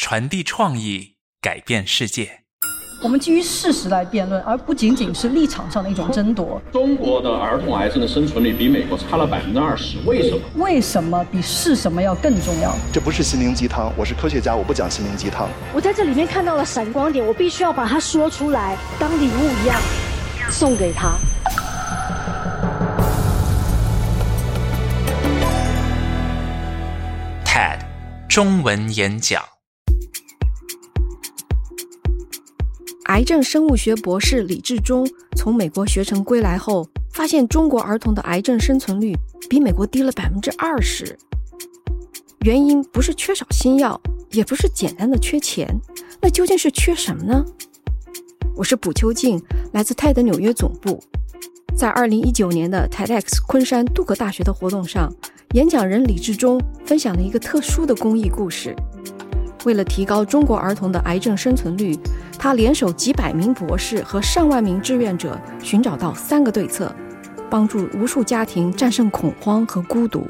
传递创意，改变世界。我们基于事实来辩论，而不仅仅是立场上的一种争夺。中国的儿童癌症的生存率比美国差了百分之二十，为什么？为什么比是什么要更重要？这不是心灵鸡汤，我是科学家，我不讲心灵鸡汤。我在这里面看到了闪光点，我必须要把它说出来，当礼物一样送给他。TED 中文演讲。癌症生物学博士李志忠从美国学成归来后，发现中国儿童的癌症生存率比美国低了百分之二十。原因不是缺少新药，也不是简单的缺钱，那究竟是缺什么呢？我是卜秋静，来自泰德纽约总部。在二零一九年的 TEDx 昆山杜克大学的活动上，演讲人李志忠分享了一个特殊的公益故事。为了提高中国儿童的癌症生存率，他联手几百名博士和上万名志愿者，寻找到三个对策，帮助无数家庭战胜恐慌和孤独。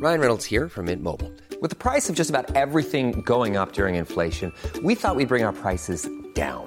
Ryan Reynolds here from Mint Mobile. With the price of just about everything going up during inflation, we thought we'd bring our prices down.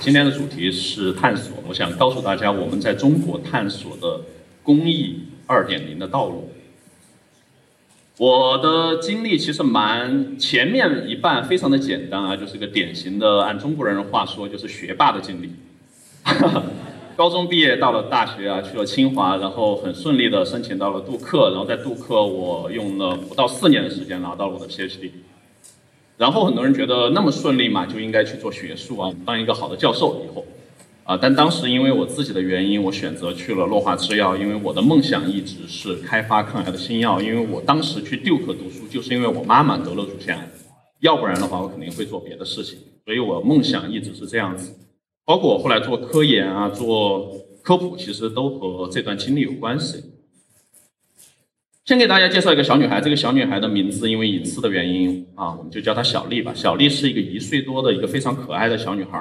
今天的主题是探索，我想告诉大家我们在中国探索的公益二点零的道路。我的经历其实蛮前面一半非常的简单啊，就是个典型的按中国人的话说就是学霸的经历。高中毕业到了大学啊，去了清华，然后很顺利的申请到了杜克，然后在杜克我用了不到四年的时间拿到了我的 PhD。然后很多人觉得那么顺利嘛，就应该去做学术啊，当一个好的教授以后，啊，但当时因为我自己的原因，我选择去了诺华制药，因为我的梦想一直是开发抗癌的新药。因为我当时去 Duke 读书，就是因为我妈妈得了乳腺癌，要不然的话我肯定会做别的事情。所以我梦想一直是这样子，包括我后来做科研啊，做科普，其实都和这段经历有关系。先给大家介绍一个小女孩，这个小女孩的名字因为隐私的原因啊，我们就叫她小丽吧。小丽是一个一岁多的一个非常可爱的小女孩。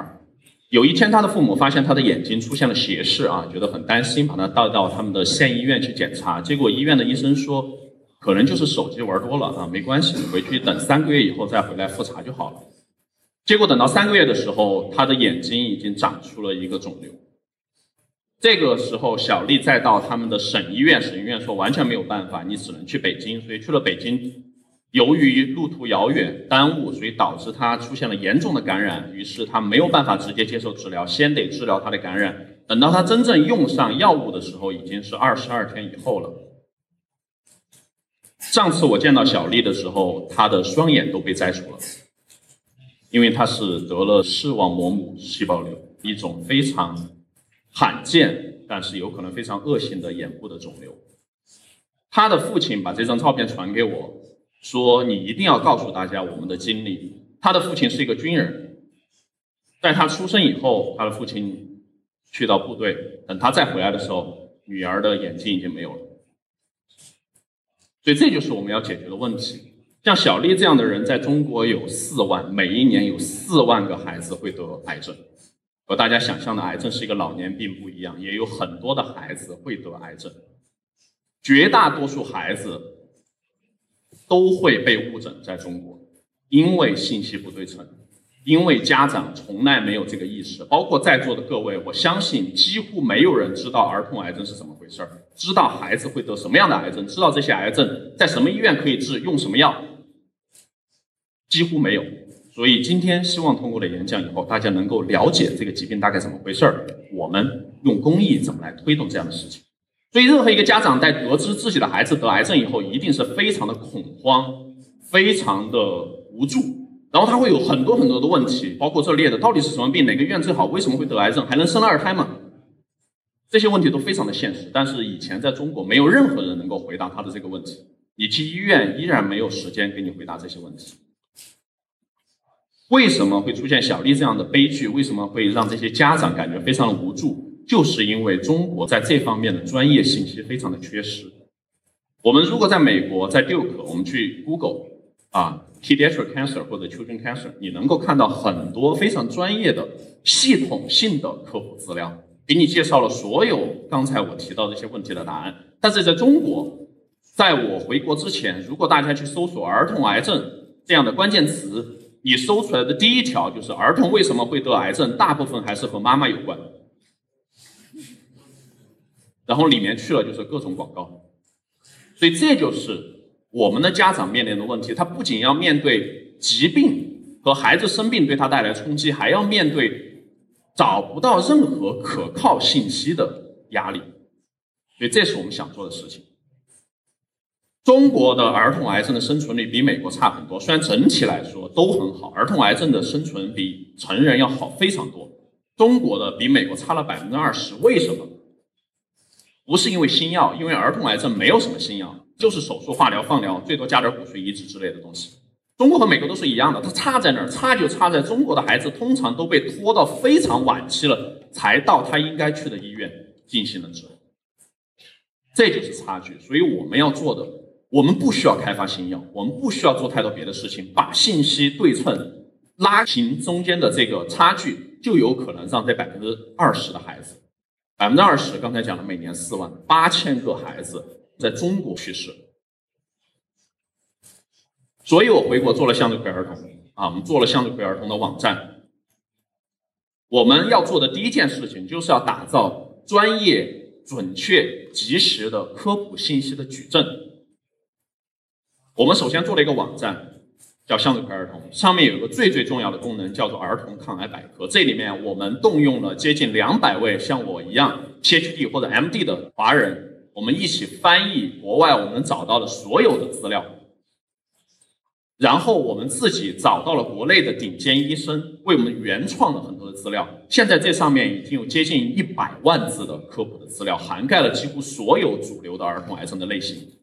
有一天，她的父母发现她的眼睛出现了斜视啊，觉得很担心，把她带到他们的县医院去检查。结果医院的医生说，可能就是手机玩多了啊，没关系，回去等三个月以后再回来复查就好了。结果等到三个月的时候，她的眼睛已经长出了一个肿瘤。这个时候，小丽再到他们的省医院，省医院说完全没有办法，你只能去北京，所以去了北京。由于路途遥远，耽误，所以导致她出现了严重的感染，于是她没有办法直接接受治疗，先得治疗她的感染。等到她真正用上药物的时候，已经是二十二天以后了。上次我见到小丽的时候，她的双眼都被摘除了，因为她是得了视网膜母细胞瘤，一种非常。罕见，但是有可能非常恶性的眼部的肿瘤。他的父亲把这张照片传给我，说：“你一定要告诉大家我们的经历。”他的父亲是一个军人，在他出生以后，他的父亲去到部队，等他再回来的时候，女儿的眼睛已经没有了。所以这就是我们要解决的问题。像小丽这样的人，在中国有四万，每一年有四万个孩子会得癌症。和大家想象的癌症是一个老年病不一样，也有很多的孩子会得癌症，绝大多数孩子都会被误诊在中国，因为信息不对称，因为家长从来没有这个意识，包括在座的各位，我相信几乎没有人知道儿童癌症是怎么回事儿，知道孩子会得什么样的癌症，知道这些癌症在什么医院可以治，用什么药，几乎没有。所以今天希望通过了演讲以后，大家能够了解这个疾病大概怎么回事儿，我们用公益怎么来推动这样的事情。所以任何一个家长在得知自己的孩子得癌症以后，一定是非常的恐慌，非常的无助，然后他会有很多很多的问题，包括这列的到底是什么病，哪个医院最好，为什么会得癌症，还能生二胎吗？这些问题都非常的现实，但是以前在中国没有任何人能够回答他的这个问题，你去医院依然没有时间给你回答这些问题。为什么会出现小丽这样的悲剧？为什么会让这些家长感觉非常的无助？就是因为中国在这方面的专业信息非常的缺失。我们如果在美国，在 Duke，我们去 Google 啊，pediatric cancer 或者 children cancer，你能够看到很多非常专业的、系统性的科普资料，给你介绍了所有刚才我提到这些问题的答案。但是在中国，在我回国之前，如果大家去搜索儿童癌症这样的关键词，你搜出来的第一条就是儿童为什么会得癌症，大部分还是和妈妈有关。然后里面去了就是各种广告，所以这就是我们的家长面临的问题。他不仅要面对疾病和孩子生病对他带来冲击，还要面对找不到任何可靠信息的压力。所以这是我们想做的事情。中国的儿童癌症的生存率比美国差很多，虽然整体来说都很好，儿童癌症的生存比成人要好非常多。中国的比美国差了百分之二十，为什么？不是因为新药，因为儿童癌症没有什么新药，就是手术、化疗、放疗，最多加点骨髓移植之类的东西。中国和美国都是一样的，它差在哪儿？差就差在中国的孩子通常都被拖到非常晚期了，才到他应该去的医院进行了治疗，这就是差距。所以我们要做的，我们不需要开发新药，我们不需要做太多别的事情，把信息对称，拉平中间的这个差距，就有可能让这百分之二十的孩子。百分之二十，刚才讲了，每年四万八千个孩子在中国去世，所以我回国做了向日葵儿童啊，我们做了向日葵儿童的网站。我们要做的第一件事情，就是要打造专业、准确、及时的科普信息的矩阵。我们首先做了一个网站。叫向日葵儿童，上面有一个最最重要的功能，叫做儿童抗癌百科。这里面我们动用了接近两百位像我一样 PhD 或者 MD 的华人，我们一起翻译国外我们找到的所有的资料，然后我们自己找到了国内的顶尖医生，为我们原创了很多的资料。现在这上面已经有接近一百万字的科普的资料，涵盖了几乎所有主流的儿童癌症的类型。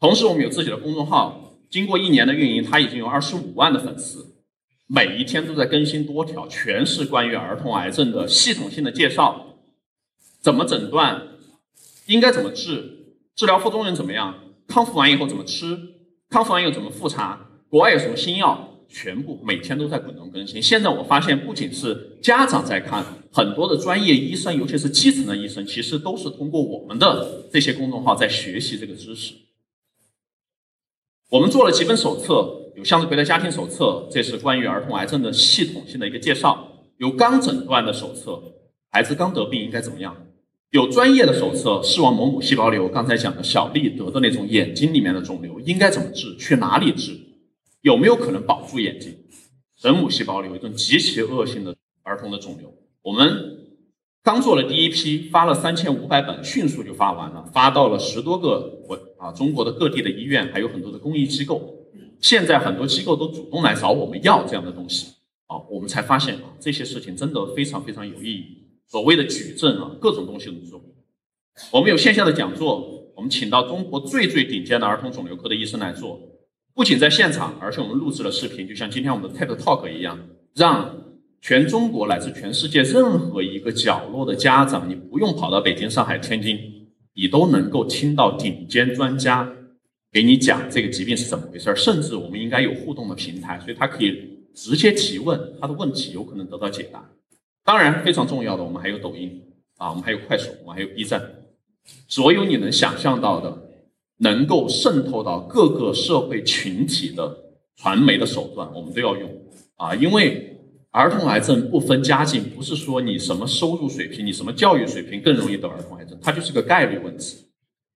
同时，我们有自己的公众号。经过一年的运营，它已经有二十五万的粉丝，每一天都在更新多条，全是关于儿童癌症的系统性的介绍，怎么诊断，应该怎么治，治疗副作用怎么样，康复完以后怎么吃，康复完以后怎么复查，国外有什么新药，全部每天都在滚动更新。现在我发现，不仅是家长在看，很多的专业医生，尤其是基层的医生，其实都是通过我们的这些公众号在学习这个知识。我们做了几本手册，有向日葵的家庭手册，这是关于儿童癌症的系统性的一个介绍；有刚诊断的手册，孩子刚得病应该怎么样；有专业的手册，视网膜母细胞瘤，刚才讲的小丽得的那种眼睛里面的肿瘤应该怎么治，去哪里治，有没有可能保住眼睛；人母细胞瘤一种极其恶性的儿童的肿瘤，我们。刚做了第一批，发了三千五百本，迅速就发完了，发到了十多个国啊中国的各地的医院，还有很多的公益机构。现在很多机构都主动来找我们要这样的东西啊，我们才发现啊这些事情真的非常非常有意义。所谓的矩阵啊，各种东西都做。我们有线下的讲座，我们请到中国最最顶尖的儿童肿瘤科的医生来做，不仅在现场，而且我们录制了视频，就像今天我们的 TED Talk 一样，让。全中国乃至全世界任何一个角落的家长，你不用跑到北京、上海、天津，你都能够听到顶尖专家给你讲这个疾病是怎么回事儿。甚至我们应该有互动的平台，所以他可以直接提问，他的问题有可能得到解答。当然，非常重要的，我们还有抖音啊，我们还有快手，我们还有 B 站，所有你能想象到的，能够渗透到各个社会群体的传媒的手段，我们都要用啊，因为。儿童癌症不分家境，不是说你什么收入水平、你什么教育水平更容易得儿童癌症，它就是个概率问题。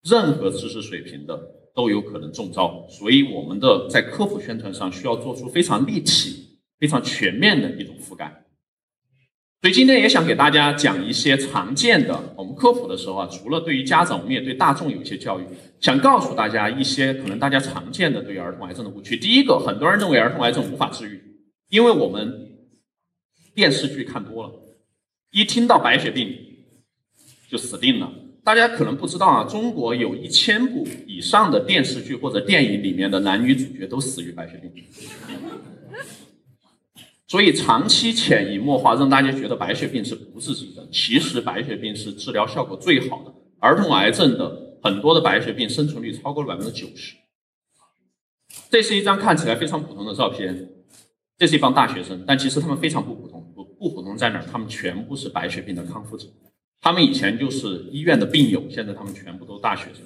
任何知识水平的都有可能中招，所以我们的在科普宣传上需要做出非常立体、非常全面的一种覆盖。所以今天也想给大家讲一些常见的，我们科普的时候啊，除了对于家长，我们也对大众有一些教育，想告诉大家一些可能大家常见的对于儿童癌症的误区。第一个，很多人认为儿童癌症无法治愈，因为我们。电视剧看多了，一听到白血病就死定了。大家可能不知道啊，中国有一千部以上的电视剧或者电影里面的男女主角都死于白血病，所以长期潜移默化让大家觉得白血病是不治之症。其实白血病是治疗效果最好的，儿童癌症的很多的白血病生存率超过了百分之九十。这是一张看起来非常普通的照片。这是一帮大学生，但其实他们非常不普通。不普通在哪儿？他们全部是白血病的康复者，他们以前就是医院的病友，现在他们全部都大学生。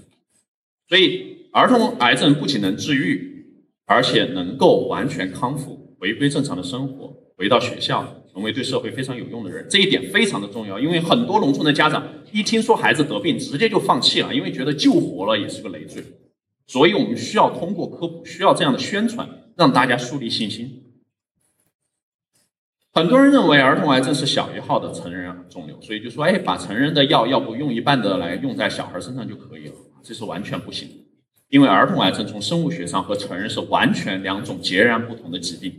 所以，儿童癌症不仅能治愈，而且能够完全康复，回归正常的生活，回到学校，成为对社会非常有用的人。这一点非常的重要，因为很多农村的家长一听说孩子得病，直接就放弃了，因为觉得救活了也是个累赘。所以我们需要通过科普，需要这样的宣传，让大家树立信心。很多人认为儿童癌症是小一号的成人肿瘤，所以就说，哎，把成人的药要不用一半的来用在小孩身上就可以了，这是完全不行的。因为儿童癌症从生物学上和成人是完全两种截然不同的疾病，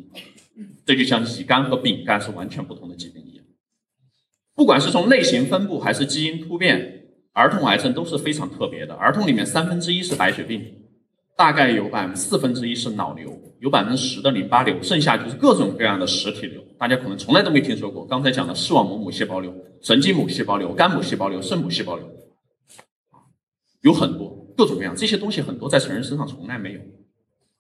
这就像乙肝和丙肝是完全不同的疾病一样。不管是从类型分布还是基因突变，儿童癌症都是非常特别的。儿童里面三分之一是白血病。大概有百分之四分之一是脑瘤，有百分之十的淋巴瘤，剩下就是各种各样的实体瘤。大家可能从来都没听说过。刚才讲的视网膜母细胞瘤、神经母细胞瘤、肝母细胞瘤、肾母细胞瘤，有很多各种各样这些东西，很多在成人身上从来没有。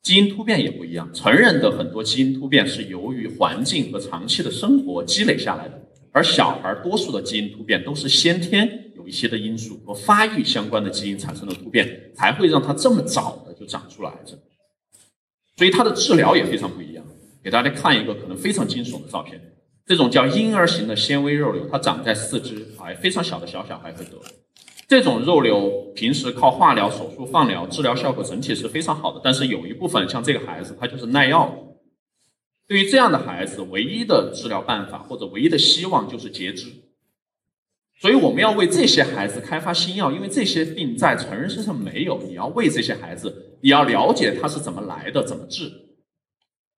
基因突变也不一样，成人的很多基因突变是由于环境和长期的生活积累下来的，而小孩多数的基因突变都是先天有。一些的因素和发育相关的基因产生的突变，才会让他这么早就长出了癌症。所以它的治疗也非常不一样。给大家看一个可能非常惊悚的照片，这种叫婴儿型的纤维肉瘤，它长在四肢，哎，非常小的小小孩会得。这种肉瘤平时靠化疗、手术、放疗治疗效果整体是非常好的，但是有一部分像这个孩子，他就是耐药。对于这样的孩子，唯一的治疗办法或者唯一的希望就是截肢。所以我们要为这些孩子开发新药，因为这些病在成人身上没有。你要为这些孩子，你要了解它是怎么来的，怎么治。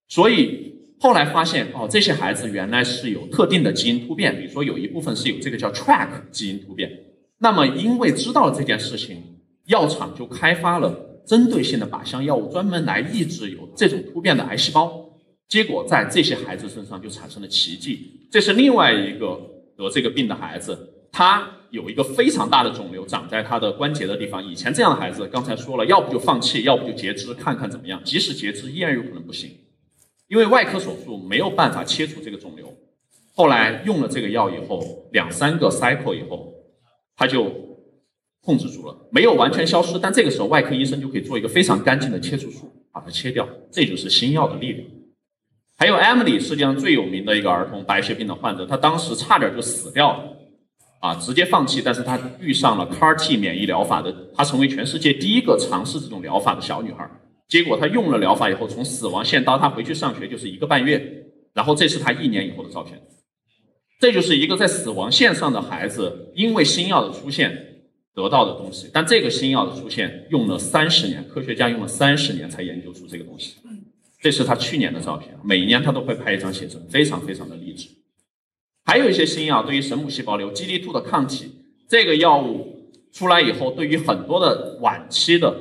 所以后来发现，哦，这些孩子原来是有特定的基因突变，比如说有一部分是有这个叫 TRAC 基因突变。那么因为知道了这件事情，药厂就开发了针对性的靶向药物，专门来抑制有这种突变的癌细胞。结果在这些孩子身上就产生了奇迹。这是另外一个得这个病的孩子。他有一个非常大的肿瘤长在他的关节的地方。以前这样的孩子，刚才说了，要不就放弃，要不就截肢，看看怎么样。即使截肢，依然有可能不行，因为外科手术没有办法切除这个肿瘤。后来用了这个药以后，两三个 cycle 以后，他就控制住了，没有完全消失。但这个时候，外科医生就可以做一个非常干净的切除术，把它切掉。这就是新药的力量。还有 Emily，世界上最有名的一个儿童白血病的患者，他当时差点就死掉了。啊，直接放弃，但是她遇上了 CAR T 免疫疗法的，她成为全世界第一个尝试这种疗法的小女孩。结果她用了疗法以后，从死亡线到她回去上学就是一个半月。然后这是她一年以后的照片。这就是一个在死亡线上的孩子，因为新药的出现得到的东西。但这个新药的出现用了三十年，科学家用了三十年才研究出这个东西。这是他去年的照片，每年他都会拍一张写真，非常非常的励志。还有一些新药对于神母细胞瘤 GD2 的抗体，这个药物出来以后，对于很多的晚期的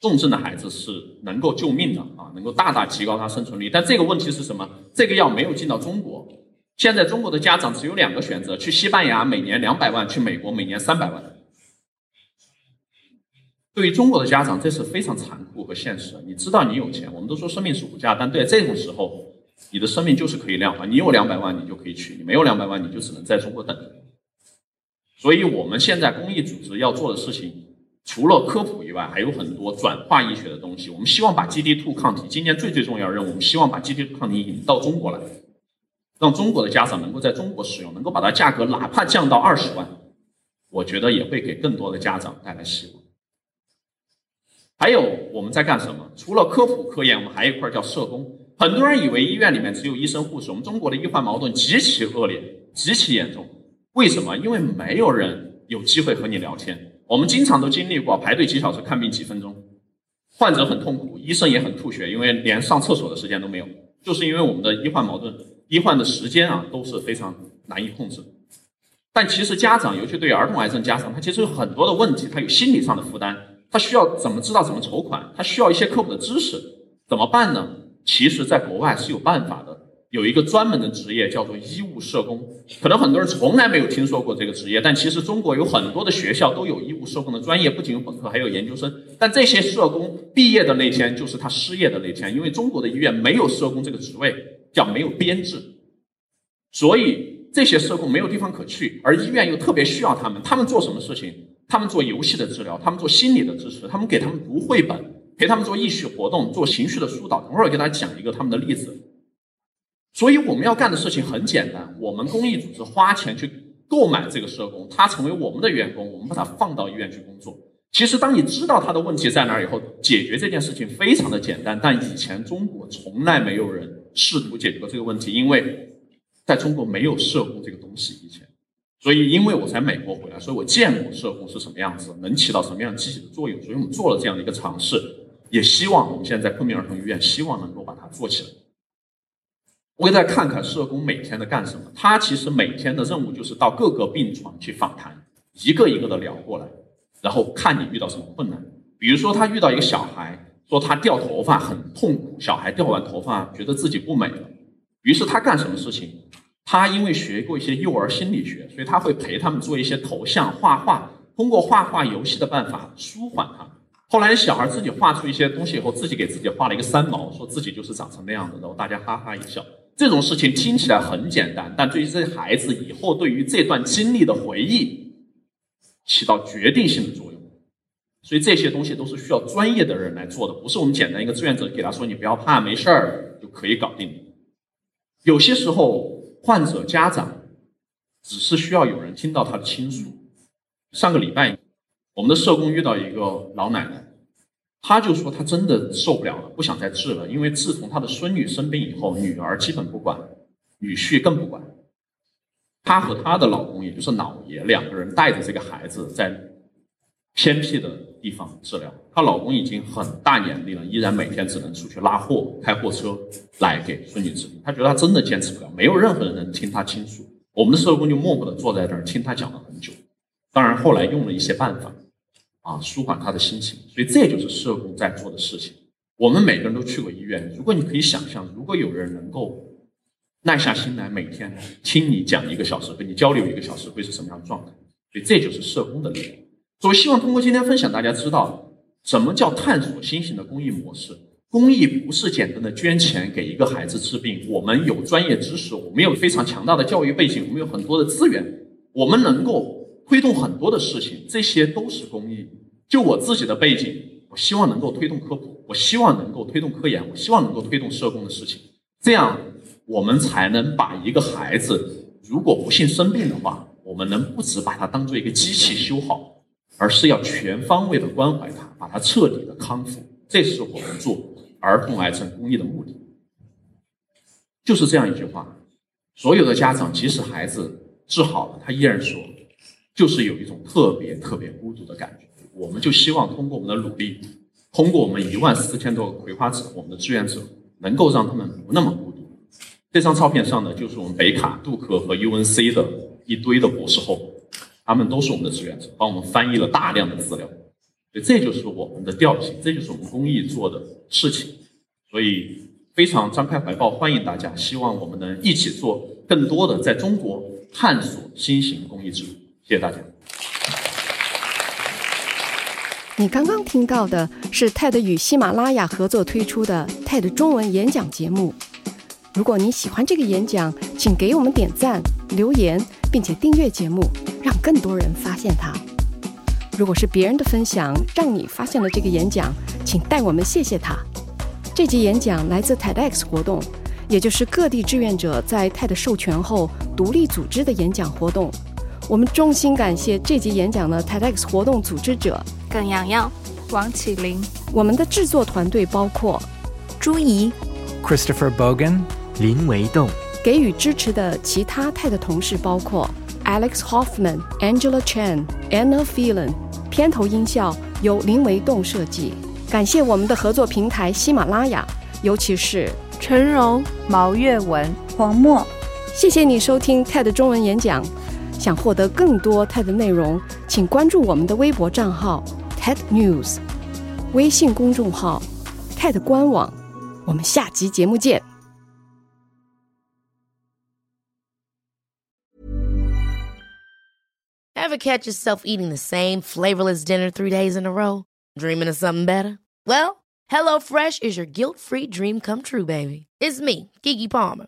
重症的孩子是能够救命的啊，能够大大提高他生存率。但这个问题是什么？这个药没有进到中国，现在中国的家长只有两个选择：去西班牙每年两百万，去美国每年三百万。对于中国的家长，这是非常残酷和现实。你知道你有钱，我们都说生命是无价，但对这种时候。你的生命就是可以量化，你有两百万，你就可以取；你没有两百万，你就只能在中国等着。所以，我们现在公益组织要做的事情，除了科普以外，还有很多转化医学的东西。我们希望把 GD2 抗体，今年最最重要的任务，我们希望把 GD2 抗体引到中国来。让中国的家长能够在中国使用，能够把它价格哪怕降到二十万，我觉得也会给更多的家长带来希望。还有我们在干什么？除了科普科研，我们还有一块叫社工。很多人以为医院里面只有医生护士，我们中国的医患矛盾极其恶劣，极其严重。为什么？因为没有人有机会和你聊天。我们经常都经历过排队几小时看病几分钟，患者很痛苦，医生也很吐血，因为连上厕所的时间都没有。就是因为我们的医患矛盾，医患的时间啊都是非常难以控制。但其实家长，尤其对儿童癌症家长，他其实有很多的问题，他有心理上的负担，他需要怎么知道怎么筹款，他需要一些科普的知识，怎么办呢？其实，在国外是有办法的，有一个专门的职业叫做医务社工。可能很多人从来没有听说过这个职业，但其实中国有很多的学校都有医务社工的专业，不仅有本科，还有研究生。但这些社工毕业的那天，就是他失业的那天，因为中国的医院没有社工这个职位，叫没有编制，所以这些社工没有地方可去，而医院又特别需要他们。他们做什么事情？他们做游戏的治疗，他们做心理的支持，他们给他们读绘本。陪他们做意识活动，做情绪的疏导。等会儿给大家讲一个他们的例子。所以我们要干的事情很简单，我们公益组织花钱去购买这个社工，他成为我们的员工，我们把他放到医院去工作。其实，当你知道他的问题在哪儿以后，解决这件事情非常的简单。但以前中国从来没有人试图解决过这个问题，因为在中国没有社工这个东西以前。所以，因为我在美国回来，所以我见过社工是什么样子，能起到什么样积极的作用。所以我们做了这样的一个尝试。也希望我们现在昆明儿童医院，希望能够把它做起来。我给大家看看社工每天的干什么。他其实每天的任务就是到各个病床去访谈，一个一个的聊过来，然后看你遇到什么困难。比如说他遇到一个小孩，说他掉头发很痛苦，小孩掉完头发觉得自己不美了，于是他干什么事情？他因为学过一些幼儿心理学，所以他会陪他们做一些头像画画，通过画画游戏的办法舒缓他。后来小孩自己画出一些东西以后，自己给自己画了一个三毛，说自己就是长成那样的，然后大家哈哈一笑。这种事情听起来很简单，但对于这些孩子以后对于这段经历的回忆，起到决定性的作用。所以这些东西都是需要专业的人来做的，不是我们简单一个志愿者给他说你不要怕，没事儿就可以搞定。有些时候患者家长只是需要有人听到他的倾诉。上个礼拜。我们的社工遇到一个老奶奶，她就说她真的受不了了，不想再治了。因为自从她的孙女生病以后，女儿基本不管，女婿更不管。她和她的老公，也就是姥爷，两个人带着这个孩子在偏僻的地方治疗。她老公已经很大年龄了，依然每天只能出去拉货，开货车来给孙女治病。她觉得她真的坚持不了，没有任何人能听她倾诉。我们的社工就默默地坐在这儿听她讲了很久。当然后来用了一些办法。啊，舒缓他的心情，所以这就是社工在做的事情。我们每个人都去过医院，如果你可以想象，如果有人能够耐下心来，每天听你讲一个小时，跟你交流一个小时，会是什么样的状态？所以这就是社工的力量。所以希望通过今天分享，大家知道什么叫探索新型的公益模式。公益不是简单的捐钱给一个孩子治病，我们有专业知识，我们有非常强大的教育背景，我们有很多的资源，我们能够。推动很多的事情，这些都是公益。就我自己的背景，我希望能够推动科普，我希望能够推动科研，我希望能够推动社工的事情。这样，我们才能把一个孩子，如果不幸生病的话，我们能不只把他当做一个机器修好，而是要全方位的关怀他，把他彻底的康复。这是我们做儿童癌症公益的目的。就是这样一句话：所有的家长，即使孩子治好了，他依然说。就是有一种特别特别孤独的感觉，我们就希望通过我们的努力，通过我们一万四千多个葵花籽，我们的志愿者能够让他们不那么孤独。这张照片上呢，就是我们北卡、杜克和 UNC 的一堆的博士后，他们都是我们的志愿者，帮我们翻译了大量的资料。所以这就是我们的调性，这就是我们公益做的事情。所以非常张开怀抱欢迎大家，希望我们能一起做更多的在中国探索新型公益之路。谢谢大家。你刚刚听到的是 TED 与喜马拉雅合作推出的 TED 中文演讲节目。如果你喜欢这个演讲，请给我们点赞、留言，并且订阅节目，让更多人发现它。如果是别人的分享让你发现了这个演讲，请代我们谢谢他。这集演讲来自 TEDx 活动，也就是各地志愿者在 TED 授权后独立组织的演讲活动。我们衷心感谢这集演讲的 TEDx 活动组织者耿洋洋、王启林。我们的制作团队包括朱怡、Christopher Bogan、林维栋。给予支持的其他 TED 同事包括 Alex Hoffman、Angela Chen、Anna Phelan。片头音效由林维栋设计。感谢我们的合作平台喜马拉雅，尤其是陈荣、毛月文、黄墨。谢谢你收听 TED 中文演讲。想获得更多 TED 内容，请关注我们的微博账号 TED News，微信公众号 TED 官网。我们下集节目见。 Ever catch yourself eating the same flavorless dinner three days in a row? Dreaming of something better? Well, HelloFresh is your guilt-free dream come true, baby. It's me, Kiki Palmer.